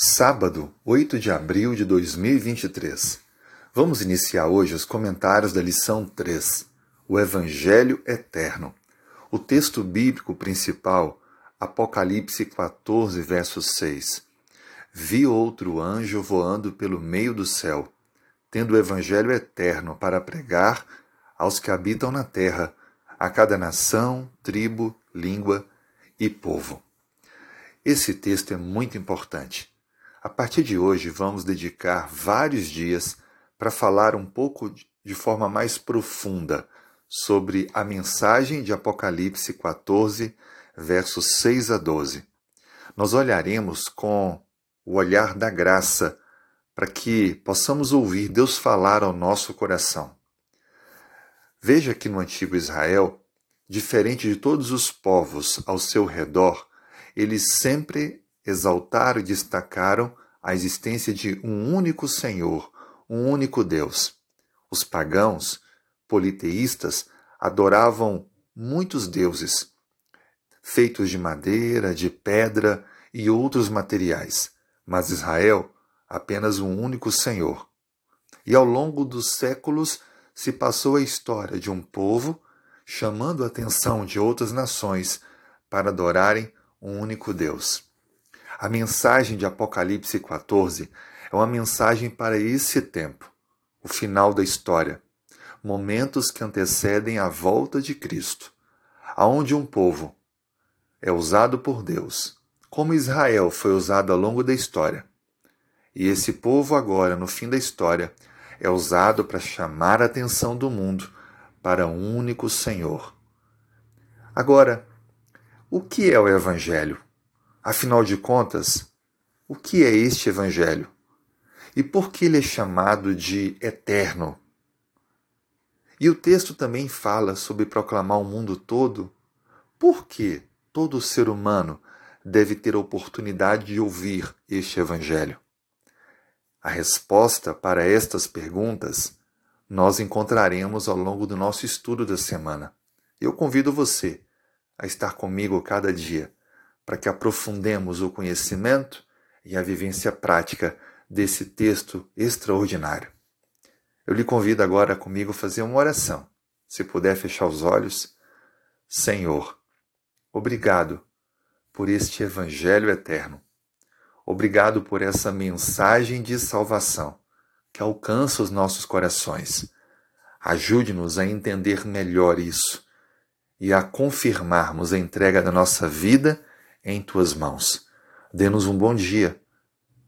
Sábado, 8 de abril de 2023. Vamos iniciar hoje os comentários da lição 3, o Evangelho Eterno. O texto bíblico principal, Apocalipse 14, verso 6. Vi outro anjo voando pelo meio do céu, tendo o Evangelho eterno para pregar aos que habitam na terra, a cada nação, tribo, língua e povo. Esse texto é muito importante a partir de hoje, vamos dedicar vários dias para falar um pouco de forma mais profunda sobre a mensagem de Apocalipse 14, versos 6 a 12. Nós olharemos com o olhar da graça para que possamos ouvir Deus falar ao nosso coração. Veja que no antigo Israel, diferente de todos os povos ao seu redor, eles sempre exaltaram e destacaram a existência de um único Senhor, um único Deus. Os pagãos, politeístas, adoravam muitos deuses, feitos de madeira, de pedra e outros materiais, mas Israel apenas um único Senhor. E ao longo dos séculos se passou a história de um povo chamando a atenção de outras nações para adorarem um único Deus. A mensagem de Apocalipse 14 é uma mensagem para esse tempo, o final da história, momentos que antecedem a volta de Cristo, aonde um povo é usado por Deus, como Israel foi usado ao longo da história. E esse povo agora, no fim da história, é usado para chamar a atenção do mundo para um único Senhor. Agora, o que é o Evangelho? Afinal de contas, o que é este Evangelho? E por que ele é chamado de eterno? E o texto também fala sobre proclamar o mundo todo. Por que todo ser humano deve ter a oportunidade de ouvir este Evangelho? A resposta para estas perguntas nós encontraremos ao longo do nosso estudo da semana. Eu convido você a estar comigo cada dia para que aprofundemos o conhecimento e a vivência prática desse texto extraordinário. Eu lhe convido agora comigo a fazer uma oração. Se puder fechar os olhos. Senhor, obrigado por este Evangelho eterno. Obrigado por essa mensagem de salvação que alcança os nossos corações. Ajude-nos a entender melhor isso e a confirmarmos a entrega da nossa vida em tuas mãos. Dê-nos um bom dia.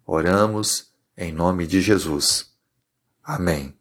Oramos em nome de Jesus. Amém.